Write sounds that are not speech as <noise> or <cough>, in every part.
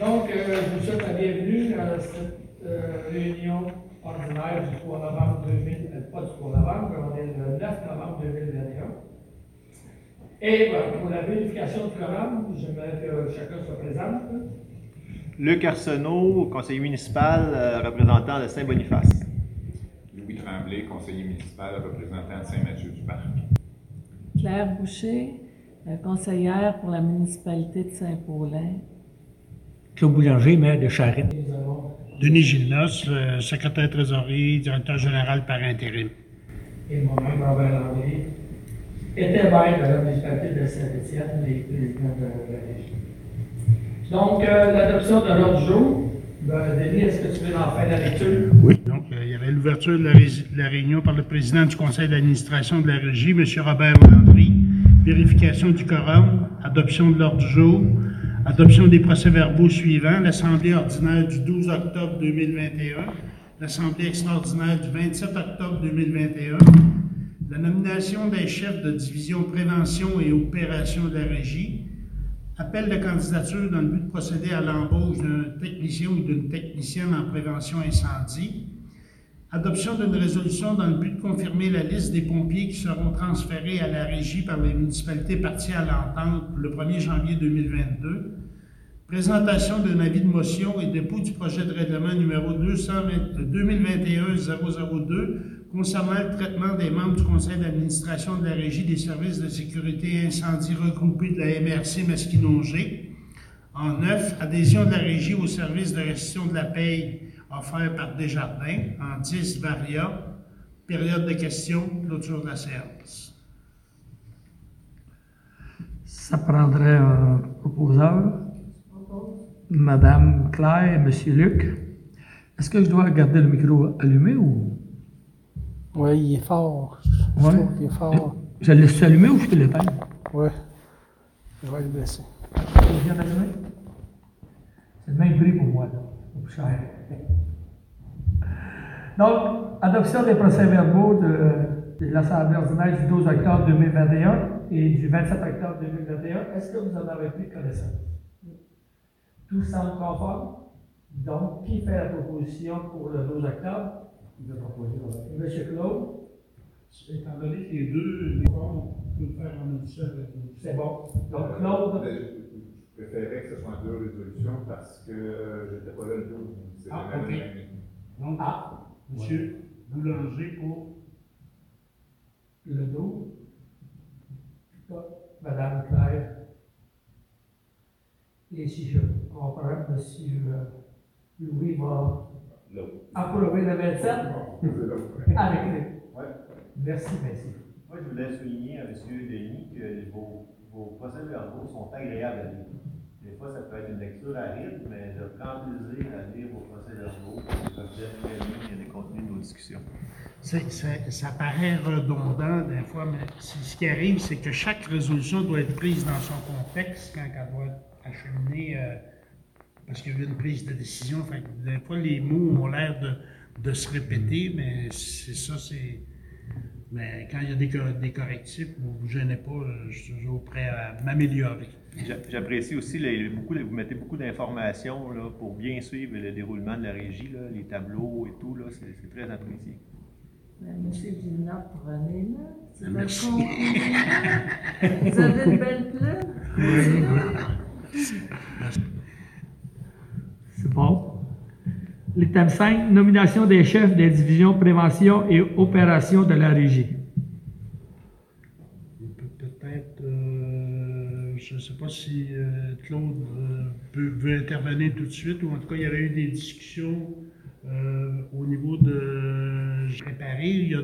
Donc, euh, je vous souhaite la bienvenue à cette euh, réunion ordinaire du 3 novembre 2000, euh, pas du 3 novembre, on est le 9 novembre 2021. Et voilà, pour la vérification du quorum, j'aimerais que chacun se présente. Luc Arsenault, conseiller municipal, euh, représentant de Saint-Boniface. Louis Tremblay, conseiller municipal, représentant de Saint-Mathieu-du-Parc. Claire Boucher, euh, conseillère pour la municipalité de Saint-Paulin. Claude Boulanger, maire de Charette. Denis Gilnos, euh, secrétaire trésorier, directeur général par intérim. et moi-même, Robert Landry, était maire de la municipalité de Saint-Étienne et président de la région. Donc, euh, l'adoption de l'ordre du jour. Ben, Denis, est-ce que tu veux en faire la lecture? Oui. Donc, euh, il y avait l'ouverture de la, ré- de la réunion par le président du conseil d'administration de la régie, M. Robert Landry, vérification du quorum, adoption de l'ordre du jour, adoption des procès-verbaux suivants, l'Assemblée ordinaire du 12 octobre 2021, l'Assemblée extraordinaire du 27 octobre 2021, la nomination des chefs de division prévention et opération de la régie, Appel de candidature dans le but de procéder à l'embauche d'un technicien ou d'une technicienne en prévention incendie. Adoption d'une résolution dans le but de confirmer la liste des pompiers qui seront transférés à la régie par les municipalités parties à l'entente le 1er janvier 2022. Présentation d'un avis de motion et dépôt du projet de règlement numéro 2021-002 concernant le traitement des membres du conseil d'administration de la Régie des services de sécurité incendie regroupés de la MRC Masquinongé. En neuf, adhésion de la Régie au service de restitution de la paye offert par Desjardins. En dix, Varia. Période de questions, clôture de la séance. Ça prendrait un proposeur. Madame Claire et Monsieur Luc. Est-ce que je dois garder le micro allumé ou? Oui, il est fort. Je Ouais. trouve qu'il est fort. je le laisse allumer ou je peux l'éteindre? Oui. Je vais le baisser. Je viens d'allumer? C'est le même prix pour moi, là. Cher. Donc, adoption des procès-verbaux de, de l'Assemblée ordinaire du 12 octobre 2021 et du 27 octobre 2021. Est-ce que vous en avez pris connaissance? Tout semble conforme. Donc, qui fait la proposition pour le 12 octobre? Monsieur Claude, Étant donné que les deux, les on peut le faire en seule. c'est bon. Donc, Claude, Mais Je préférais que ce soit deux résolutions parce que je n'étais pas là le jour où c'était Ah, la ok. Donc, ah, Monsieur Boulanger pour le 12. Madame Claire. Et si je comprends, Monsieur Louis va approuver le 27 C'est là. avec lui. Ouais. Merci, merci. Moi, je voulais souligner à M. Denis que vos, vos procès-verbaux sont agréables à lire. Des fois, ça peut être une lecture aride, mais je prends plaisir à lire vos procès-verbaux. C'est- ça paraît redondant des fois, mais ce qui arrive, c'est que chaque résolution doit être prise dans son contexte quand elle doit être acheminée, euh, parce qu'il y a eu une prise de décision. Fait que des fois, les mots ont l'air de, de se répéter, mais c'est ça, c'est. Mais quand il y a des, cor- des correctifs, vous ne vous gênez pas, je suis toujours prêt à m'améliorer. J'a- J'apprécie aussi, les- beaucoup, vous mettez beaucoup d'informations là, pour bien suivre le déroulement de la régie, là, les tableaux et tout, là, c'est c'est très apprécié. Euh, Monsieur Villeneuve, prenez-le. C'est. <laughs> Vous avez une belle plume? C'est bon? L'item 5, nomination des chefs des divisions prévention et opération de la régie. Pe- Peut-être, euh, je ne sais pas si euh, Claude euh, peut, veut intervenir tout de suite, ou en tout cas, il y avait eu des discussions au niveau de réparer. Il y a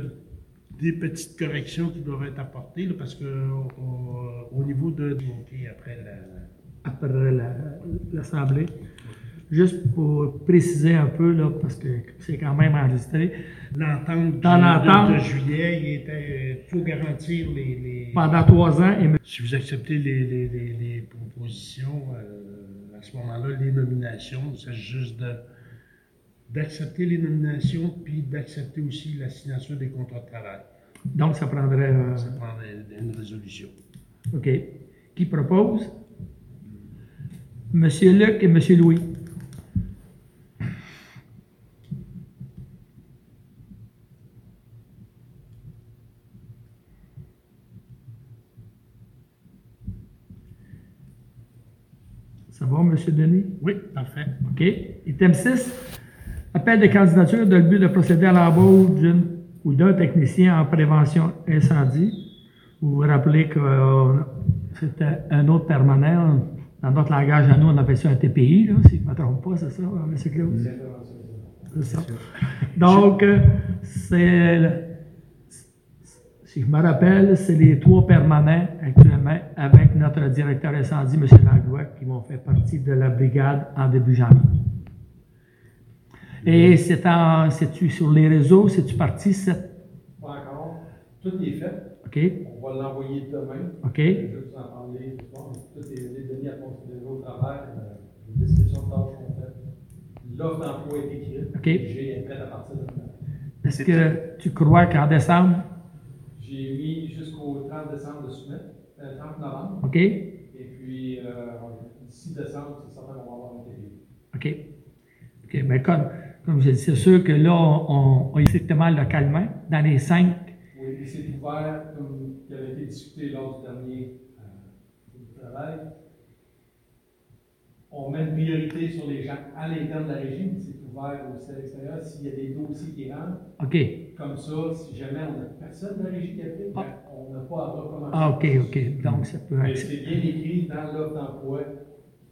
des petites corrections qui doivent être apportées, là, parce que au, au niveau de. OK, après la. après la- l'Assemblée. Juste pour préciser un peu, là, parce que c'est quand même enregistré, L'entente Dans l'entente. de, juillet, il était. Il faut garantir les. les- pendant trois ans, et Si vous acceptez les, les- les- propositions, euh, à ce moment-là, les nominations, il s'agit juste de, d'accepter les nominations, puis d'accepter aussi la signature des contrats de travail. donc ça prendrait... euh, Ça prend une, une résolution. OK. Qui propose? Monsieur Luc et Monsieur Louis. Ça va, Monsieur Denis? Oui, parfait. OK. Item 6. Appel de candidature dans le but de procéder à l'embauche d'une ou d'un technicien en prévention incendie. Vous vous rappelez que euh, c'était un autre permanent. Dans notre langage à nous, on appelle ça un TPI, là, si je ne me trompe pas, c'est ça, hein, M. Claude? C'est ça. Donc, euh, c'est, si je me rappelle, c'est les trois permanents actuellement avec notre directeur incendie, M. Langlois, qui vont faire partie de la brigade en début janvier. Et c'est en, c'est-tu sur les réseaux, c'est-tu parti, cette, Pas encore. Tout est fait. OK, On va l'envoyer demain. OK, Je vais vous en parler Tout est les données à considérer au travers. euh, Les descriptions de tâches sont faites. L'offre d'emploi est écrite. OK. J'ai prête à partir de maintenant. est-ce que tu crois qu'en décembre, J'ai mis jusqu'au 30 décembre de euh, 30 novembre. OK, Et puis, euh, d'ici décembre, c'est certain qu'on va avoir un TPI. OK, OK, mais comme, comme je dis, c'est sûr que là, on, on est strictement localement, dans les cinq, Oui, et c'est ouvert, comme qui avait été discuté lors du dernier euh, travail. On met une priorité sur les gens à l'interne de la régie, mais c'est ouvert aussi à l'extérieur. S'il y a des dossiers qui rentrent, OK, comme ça, si jamais on n'a personne de la régie qui applique, ben, on n'a pas à recommencer. ah, OK, OK, donc ça peut Mais être, c'est bien écrit dans l'offre d'emploi,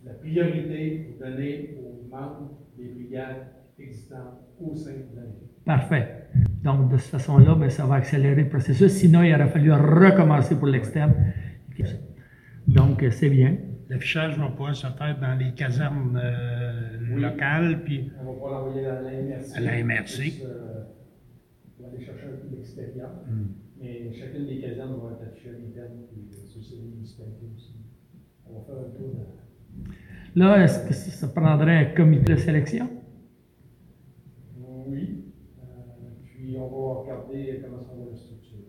la priorité donnée aux membres des brigades existantes au sein de la régie. parfait. Donc, de cette façon-là, ben, ça va accélérer le processus, sinon il aurait fallu recommencer pour l'externe. Donc, c'est bien. L'affichage va pouvoir se faire dans les casernes euh, Oui. locales, puis On va pas l'envoyer à la MRC. À la MRC. Plus, euh, On va aller chercher un peu d'expérience. Hmm. Mais chacune des casernes va être affichée à l'interne, puis euh, aussi. On va faire un tour de. Là, est-ce que ça prendrait un comité de sélection? Oui. Euh, puis on va regarder comment ça va le structurer.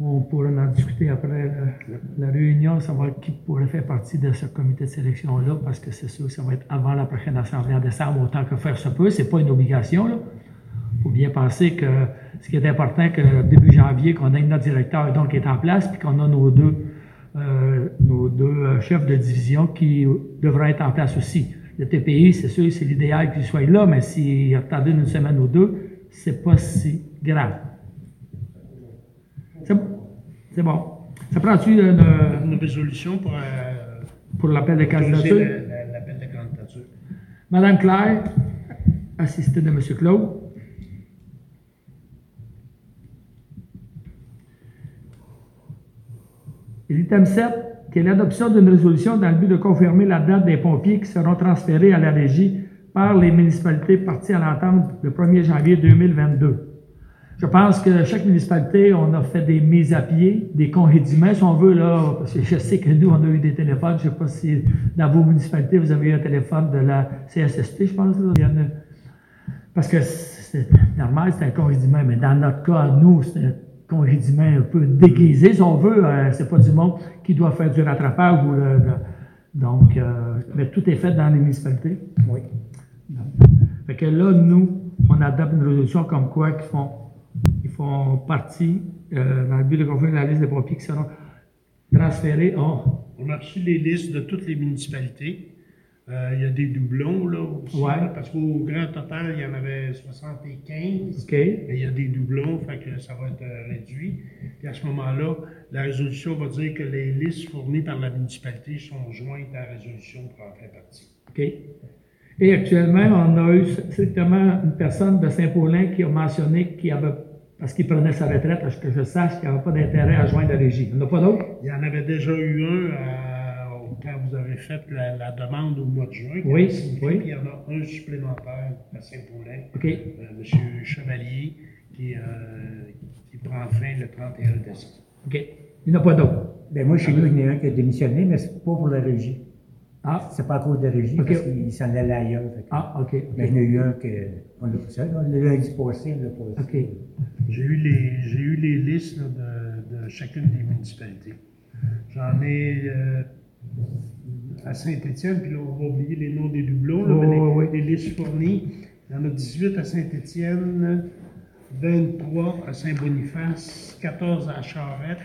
On pourra en discuter après la, la réunion, savoir qui pourrait faire partie de ce comité de sélection-là, parce que c'est sûr que ça va être avant la prochaine assemblée en décembre, autant que faire se peut. C'est pas une obligation, là. Faut bien penser que ce qui est important, que début janvier, qu'on ait notre directeur donc qui est en place, puis qu'on a nos deux, euh, nos deux euh, chefs de division qui devraient être en place aussi. Le TPI, c'est sûr, c'est l'idéal qu'il soit là, mais s'il attendait une semaine ou deux, c'est pas si grave. C'est bon. C'est bon. Ça prend-tu une, une résolution pour euh, pour l'appel de candidature? la- la- l'appel de candidature. Madame Claire, assistée de M. Claude. Et L'item 7, qui est l'adoption d'une résolution dans le but de confirmer la date des pompiers qui seront transférés à la régie par les municipalités parties à l'entente le 1er janvier 2022. Je pense que chaque municipalité, on a fait des mises à pied, des congédiements, si on veut, là, parce que je sais que nous, on a eu des téléphones. Je ne sais pas si dans vos municipalités, vous avez eu un téléphone de la CSST, je pense. Là. Il y en a- Parce que c'est normal, c'est un congédiement, mais dans notre cas, nous, c'est congédiement un peu déguisé, si on veut. Euh, c'est pas du monde qui doit faire du rattrapage ou le- le- donc, euh, mais tout est fait dans les municipalités. Oui. Fait que là, nous, on adopte une résolution comme quoi qu'ils font, ils font partie, euh, dans le but de confirmer la liste des pompiers qui seront transférés. Oh, On a reçu les listes de toutes les municipalités. Euh, il y a des doublons, là, aussi, Ouais. parce qu'au grand total, il y en avait 75. OK. Mais il y a des doublons, fait que ça va être euh, réduit. Puis à ce moment-là, la résolution va dire que les listes fournies par la municipalité sont jointes à la résolution pour en faire partie. OK. Et actuellement, on a eu strictement une personne de Saint-Paulin qui a mentionné qu'il avait, parce qu'il prenait sa retraite, à ce que je sache, qu'il n'avait pas d'intérêt à joindre la régie. Il n'y en a pas d'autres? Il y en avait déjà eu un euh, quand vous avez fait la, la demande au mois de juin. Oui, puis il y en a un supplémentaire à Saint-Paulin, euh, M. Chevalier, qui, euh, qui prend fin le 31 décembre. OK. Il n'y en a pas d'autres? Ben moi, chez nous, il y en a un qui a démissionné, mais c'est pas pour la régie. Ah, C'est pas à cause de la régie, Ok. parce qu'il s'en allait ailleurs. fait que- ah, OK. Mais il y en a eu un que, on l'a là, le lundi passé, on l'a passé. OK. J'ai eu les, j'ai eu les listes là, de, de chacune des municipalités. J'en ai euh, à Saint-Étienne, puis là, on va oublier les noms des doublons, là, Oui, mais les, oui, oui. les listes fournies. Il y en a 18 à Saint-Étienne, 23 à Saint-Boniface, 14 à Charette,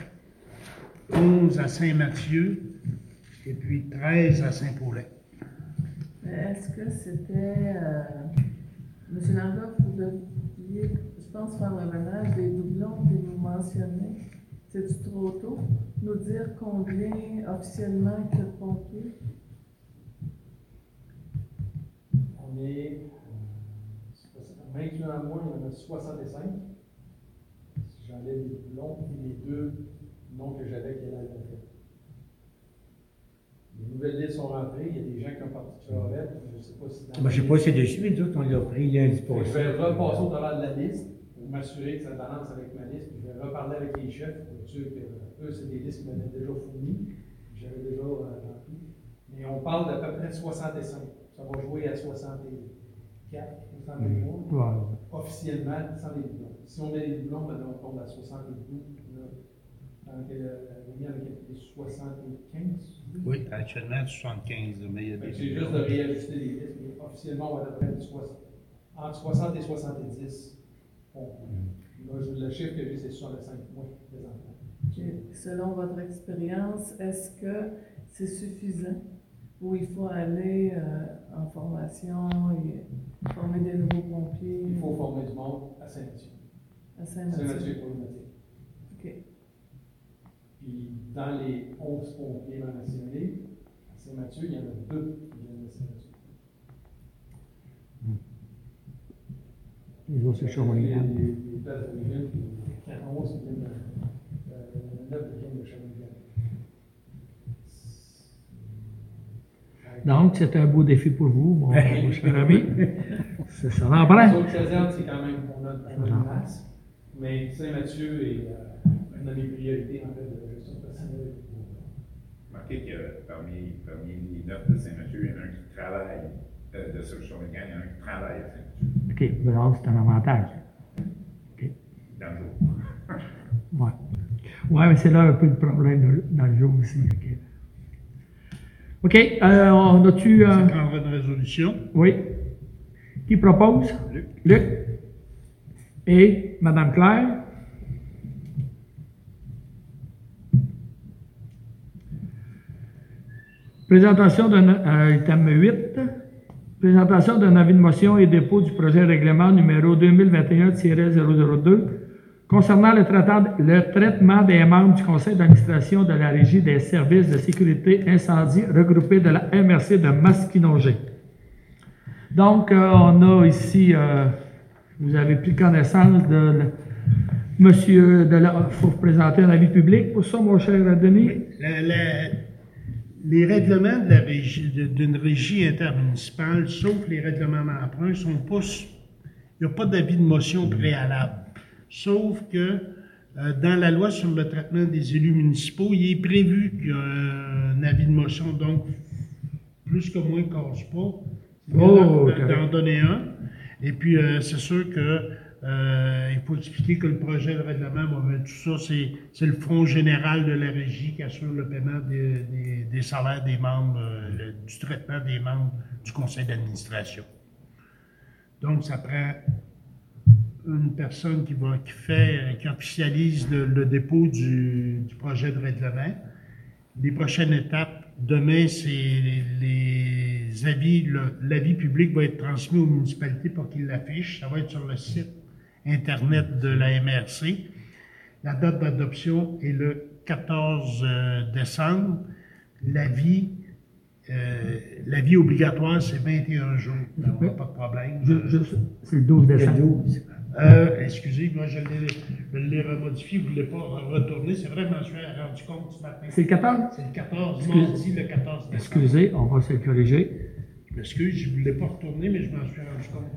11 à Saint-Mathieu, et puis 13 à Saint-Paulin. Est-ce que c'était, euh, M. Vous deviez, je pense, faire le ménage des doublons que vous mentionnez? C'est-tu trop tôt? Nous dire combien officiellement que de pompiers? On est, euh, maintenant moi, il y en a 65. Si j'enlève les doublons et les deux noms que j'avais qui allaient à. Les nouvelles listes sont rentrées, il y a des gens qui ont parti de Charlotte, je ne sais pas si dans Moi, je sais pas si c'est dessus, mais nous autres, on l'a pris lundi que Je passé. vais repasser au travers de la liste m'assurer que ça balance avec ma liste. Puis je vais reparler avec les chefs pour être sûr que euh, eux, c'est des listes qu'ils m'avaient déjà fournies. J'avais déjà euh, rempli. Mais on parle d'à peu près 65. Ça va jouer à 64 ou 63 Ouais. officiellement sans les doublons. Si on met les doublons, ben, on tombe à 72. Là, dans quel, euh, la ligne avec les 75. Oui, actuellement 75, mais il y a des C'est juste de réajuster les listes, mais officiellement, on va être à peu près entre 60 et 70. Je- le chiffre que j'ai, c'est 65 mois présentement. Ok. Selon votre expérience, est-ce que c'est suffisant ou il faut aller euh, en formation et former des nouveaux pompiers? Il faut former du monde à Saint-Mathieu. à Saint-Mathieu Saint-Mathieu? est problématique. OK. Puis dans les 11 pompiers mentionnés, à Saint-Mathieu, il y en a deux qui viennent de Saint-Mathieu. Les autres, c'est Les, Shawinigan. les, les places d'origine, puis il y en a 11 qui viennent de, euh, il y en a 9 qui viennent de Shawinigan. Donc, c'est un beau défi pour vous, mon, mon cher ami. C'est ça en prend. Les autres casernes, c'est quand même, on a, on a une masse, mais Saint-Mathieu est euh, une de mes priorités en fait de gestion personnelle. Remarquez que parmi, parmi les neuf de Saint-Mathieu, il y en a un qui travaille, euh, de sur Shawinigan, il y en a qui travaille à Saint-Mathieu, OK, alors, c'est un avantage. dans le jour. <laughs> Ouais. Ouais, mais c'est là un peu le problème de- dans le jeu aussi. OK, OK, euh, on a-tu. Euh, prendra une résolution. oui. Qui propose? Luc. Luc. Et Madame Claire? Présentation d'un euh, item 8. Présentation d'un avis de motion et dépôt du projet de règlement numéro 2021-002 concernant le, traitement- des membres du conseil d'administration de la Régie des services de sécurité incendie regroupés de la MRC de Masquinongé. Donc, euh, on a ici, euh, vous avez pris connaissance de le- monsieur, de la, faut présenter un avis public pour ça, mon cher Denis? Les règlements régie- d'une régie intermunicipale, sauf les règlements d'emprunt, sont pas. Il n'y a pas d'avis de motion préalable. Sauf que euh, dans la loi sur le traitement des élus municipaux, il est prévu qu'il y a un avis de motion, donc plus que moins casse pas. Oh, d'en donner un. Et puis, euh, c'est sûr que euh, il faut expliquer que le projet de règlement, bon, tout ça, c'est, le front général de la régie qui assure le paiement des, des- salaires des membres, euh, du traitement des membres du conseil d'administration. Donc, ça prend une personne qui va, qui fait, qui officialise le, dépôt du, projet de règlement. Les prochaines étapes, demain, c'est les, avis, l'avis public va être transmis aux municipalités pour qu'ils l'affichent. Ça va être sur le site Internet de la MRC. La date d'adoption est le 14 euh, décembre. L'avis, euh, l'avis obligatoire, c'est 21 jours. On n'a pas de problème. C'est le 12 Le décembre. 12. Euh, excusez, moi je l'ai, remodifié, vous ne voulez pas retourner. C'est vrai, je m'en suis rendu compte ce matin. C'est le 14? C'est le 14, Excuse- mardi le 14 décembre. Excusez, on va se le corriger. Je m'excuse, je ne voulais pas retourner, mais je m'en suis rendu compte.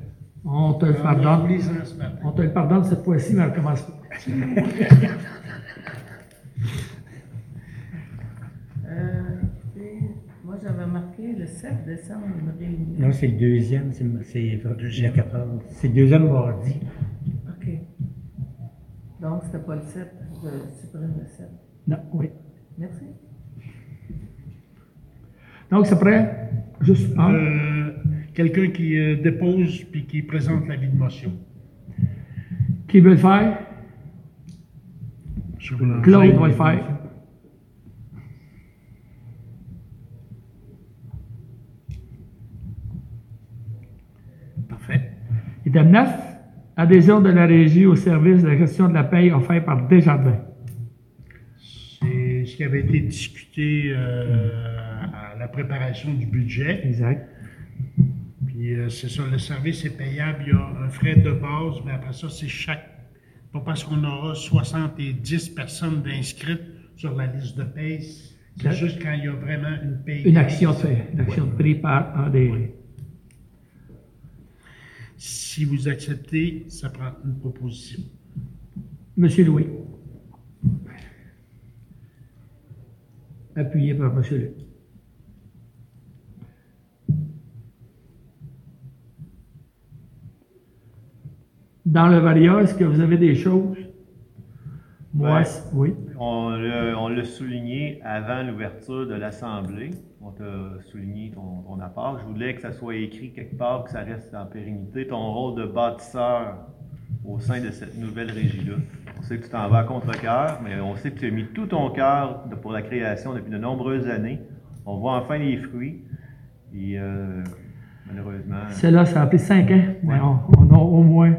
On te le pardonne. ce matin. On te le pardonne cette fois-ci, mais on recommence pas. <laughs> Euh, moi, j'avais marqué le 7 décembre, une réunion. Non, c'est le deuxième, c'est c'est le 14. C'est le deuxième mardi. OK. Donc, c'était pas le 7, je supprime le 7. Non, oui. Merci. Donc, c'est prêt? Juste un. Euh, Quelqu'un qui euh, dépose puis qui présente l'avis de motion. Qui veut le faire? Claude va le faire. Parfait. Item 9, adhésion de la régie au service de la gestion de la paie offert par Desjardins. C'est ce qui avait été discuté euh, à la préparation du budget. Exact. Puis euh, c'est ça, le service est payable. Il y a un frais de base, mais après ça, c'est chaque. Pas parce qu'on aura 70 personnes d'inscrites sur la liste de paye. C'est Ok. juste quand il y a vraiment une paye. Une action fait, une action de prix par un des. Si vous acceptez, ça prend une proposition. Monsieur Louis. Appuyé par Monsieur Louis. Dans le Varia, est-ce que vous avez des choses? Moi, oui. On l'a souligné avant l'ouverture de l'Assemblée. On t'a souligné ton, ton apport. Je voulais que ça soit écrit quelque part, que ça reste en pérennité, ton rôle de bâtisseur au sein de cette nouvelle régie-là. On sait que tu t'en vas à contre-cœur, mais on sait que tu as mis tout ton cœur pour la création depuis de nombreuses années. On voit enfin les fruits. Et euh, malheureusement, Celle-là, ça a pris cinq ans, mais on, on a au moins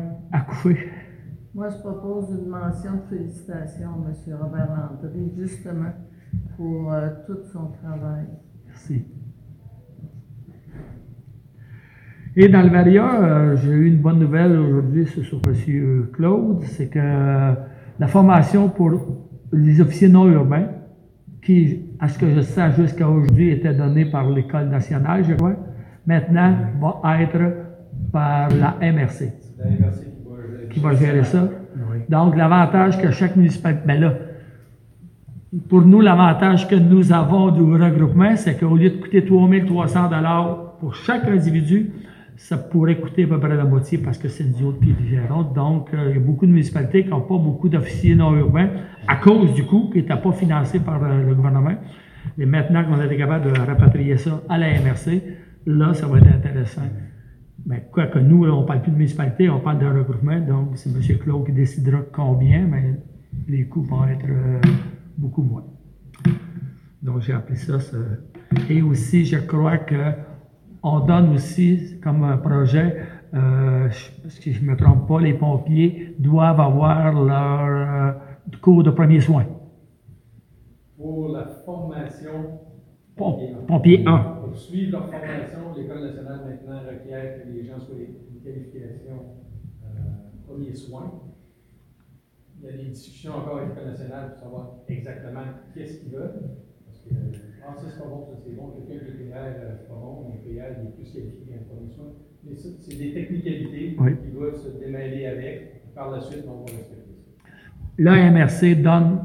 Moi, je propose une mention de félicitations à M. Robert Landry, justement, pour euh, tout son travail. Merci. Et dans le Varia, euh, j'ai eu une bonne nouvelle aujourd'hui c'est sur M. Claude, c'est que euh, la formation pour les officiers non urbains, qui, à ce que je sais jusqu'à aujourd'hui, était donnée par l'École nationale, je crois, maintenant va être par la MRC La MRC qui va gérer ça. Donc, l'avantage que chaque municipalité. Ben là, pour nous, l'avantage que nous avons du regroupement, c'est qu'au lieu de coûter 3300 pour chaque individu, ça pourrait coûter à peu près la moitié parce que c'est autres qui le gérons. Donc, euh, il y a beaucoup de municipalités qui n'ont pas beaucoup d'officiers non urbains à cause du coût qui n'était pas financé par euh, le gouvernement. Et maintenant qu'on a été capable de rapatrier ça à la MRC, là, ça va être intéressant. Mais quoi que nous, là, on ne parle plus de municipalité, on parle de regroupement, donc c'est M. Claude qui décidera combien, mais les coûts vont être euh, beaucoup moins. Donc j'ai appelé ça, ça. Et aussi, je crois que on donne aussi comme un projet, euh, je- si je ne me trompe pas, les pompiers doivent avoir leur euh, cours de premiers soins. Pour la formation. Pom- Pompier 1. Pour suivre leur formation, l'École nationale maintenant requiert que les gens soient une qualification euh, premiers soins. Il y a des discussions encore avec l'École nationale pour savoir exactement qu'est-ce qu'ils veulent. Parce que, ah, ça c'est pas bon, ça c'est bon, quelqu'un qui est PR, euh, c'est pas bon, mais PR, il est plus qualifié qu'un premier soin. Mais ça, c'est des technicalités Oui. qui doivent se démêler avec. Par la suite, on va respecter ça. L'AMRC donne,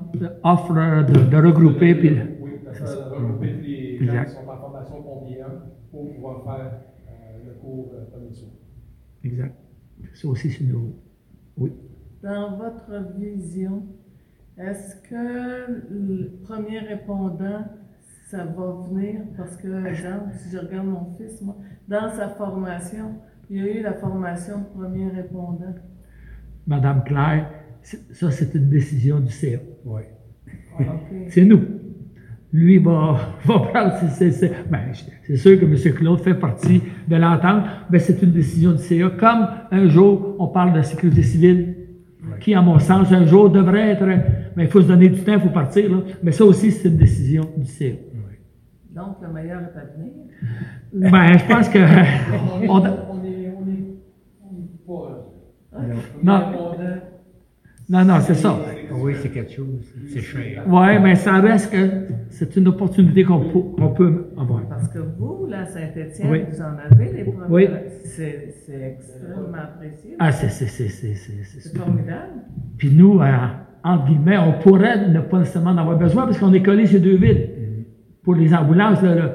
offre de, de regrouper, puis Oui, ça va regrouper tous les gens Exact. qui sont en formation pompier 1 pour pouvoir faire euh, le cours euh, premier. Exact. Ça aussi, c'est nouveau. Oui. Dans votre vision, est-ce que le premier répondant, ça va venir? Parce que, exemple, si je regarde mon fils, moi, dans sa formation, il y a eu la formation de premier répondant. Madame Claire, ça, c'est une décision du CA. Oui. C'est nous. Lui va, <laughs> va prendre. c'est- c'est- c'est- ben, c'est sûr que M. Claude fait partie de l'entente, mais c'est une décision du CA. Comme un jour, on parle de la sécurité civile, qui, à mon sens, un jour devrait être. Mais il faut se donner du temps, il faut partir. Là. Mais ça aussi, c'est une décision du CA. Donc, le meilleur est à venir. <laughs> Ben, je pense que. <laughs> On est, on- on est, on est, on est pas. euh, Non. Non, non, c'est ça. Oui, c'est quelque chose. C'est cher. Oui, mais ça reste que c'est une opportunité qu'on peut, avoir. Parce que vous, là, Saint-Étienne, Oui. vous en avez les premiers. Oui. C'est extrêmement apprécié. Ah, c'est, c'est, c'est, c'est, c'est, c'est- C'est formidable. Puis nous, euh, entre guillemets, on pourrait ne pas nécessairement en avoir besoin parce qu'on est collé sur deux villes pour les ambulances. Là, là.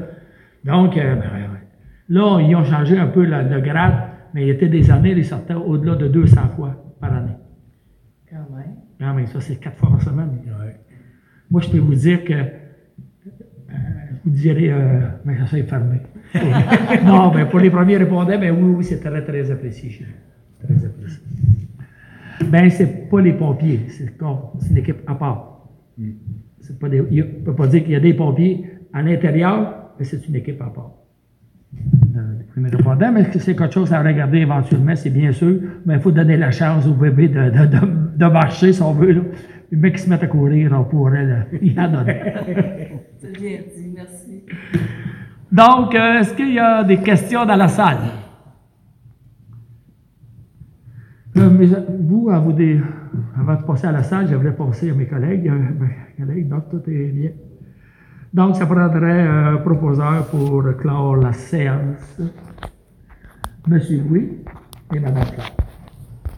Donc, euh, ben, ouais, ouais. là, ils ont changé un peu la- le grade, mais il y était des années, ils sortaient au-delà de 200 fois par année. Quand même. Non, mais ça, c'est quatre fois par semaine. Ouais. Moi, je peux vous dire que euh, Vous direz, euh, mais ça c'est fermé. <laughs> non, mais pour les premiers répondants, ben oui, oui, c'est très, très apprécié chez nous. Très apprécié. Ben, c'est pas les pompiers, c'est une équipe à part. C'est pas des, a- on peut pas dire qu'il y a des pompiers à l'intérieur, mais c'est une équipe à part. Mais que c'est quelque chose à regarder éventuellement, c'est bien sûr, mais il faut donner la chance au bébé de, de, de, de marcher, si on veut. Là. Les mecs qui se mettent à courir, on pourrait là, y <laughs> en donner. C'est bien dit, merci. Donc, euh, est-ce qu'il y a des questions dans la salle? Euh, vous, à vous des- avant de passer à la salle, j'aimerais passer à mes collègues. euh, mes collègues, donc tout est bien. Donc, ça prendrait un proposeur pour clore la séance. Monsieur Louis et Madame Claire.